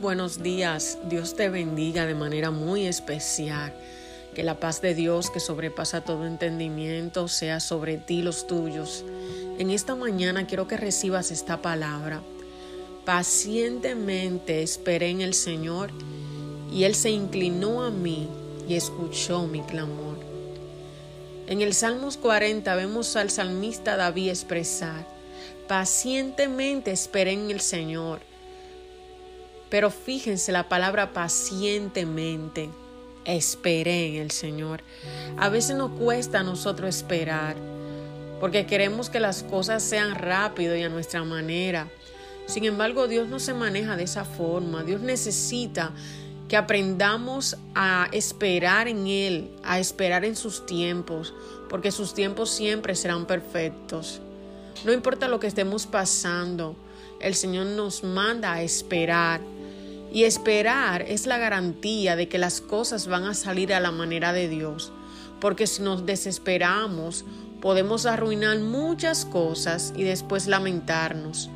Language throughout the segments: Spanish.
buenos días. Dios te bendiga de manera muy especial. Que la paz de Dios que sobrepasa todo entendimiento sea sobre ti los tuyos. En esta mañana quiero que recibas esta palabra. Pacientemente esperé en el Señor y Él se inclinó a mí y escuchó mi clamor. En el Salmos 40 vemos al salmista David expresar, pacientemente esperé en el Señor pero fíjense la palabra pacientemente. Esperé en el Señor. A veces nos cuesta a nosotros esperar porque queremos que las cosas sean rápido y a nuestra manera. Sin embargo, Dios no se maneja de esa forma. Dios necesita que aprendamos a esperar en Él, a esperar en sus tiempos, porque sus tiempos siempre serán perfectos. No importa lo que estemos pasando, el Señor nos manda a esperar y esperar es la garantía de que las cosas van a salir a la manera de Dios. Porque si nos desesperamos, podemos arruinar muchas cosas y después lamentarnos.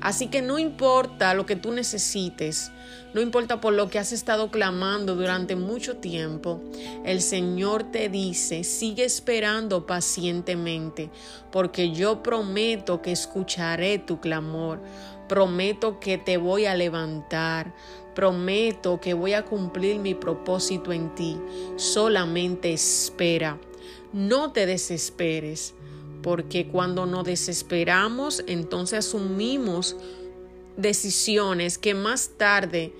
Así que no importa lo que tú necesites, no importa por lo que has estado clamando durante mucho tiempo, el Señor te dice, sigue esperando pacientemente, porque yo prometo que escucharé tu clamor, prometo que te voy a levantar, prometo que voy a cumplir mi propósito en ti. Solamente espera, no te desesperes porque cuando nos desesperamos, entonces asumimos decisiones que más tarde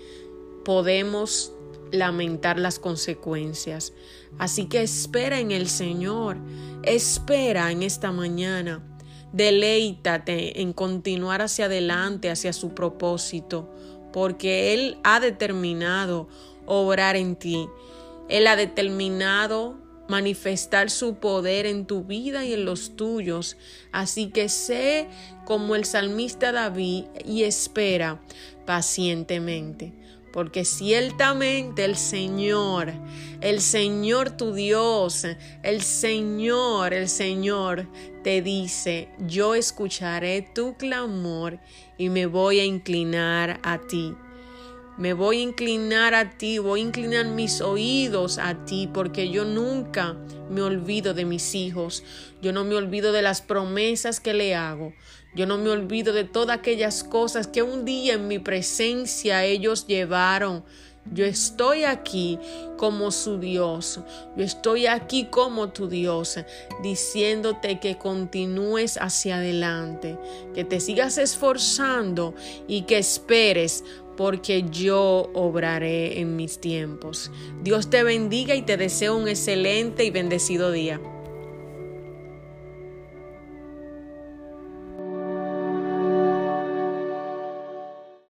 podemos lamentar las consecuencias. Así que espera en el Señor, espera en esta mañana, deleítate en continuar hacia adelante, hacia su propósito, porque Él ha determinado obrar en ti. Él ha determinado manifestar su poder en tu vida y en los tuyos. Así que sé como el salmista David y espera pacientemente. Porque ciertamente el Señor, el Señor tu Dios, el Señor, el Señor te dice, yo escucharé tu clamor y me voy a inclinar a ti. Me voy a inclinar a ti, voy a inclinar mis oídos a ti, porque yo nunca me olvido de mis hijos. Yo no me olvido de las promesas que le hago. Yo no me olvido de todas aquellas cosas que un día en mi presencia ellos llevaron. Yo estoy aquí como su Dios. Yo estoy aquí como tu Dios, diciéndote que continúes hacia adelante, que te sigas esforzando y que esperes porque yo obraré en mis tiempos. Dios te bendiga y te deseo un excelente y bendecido día.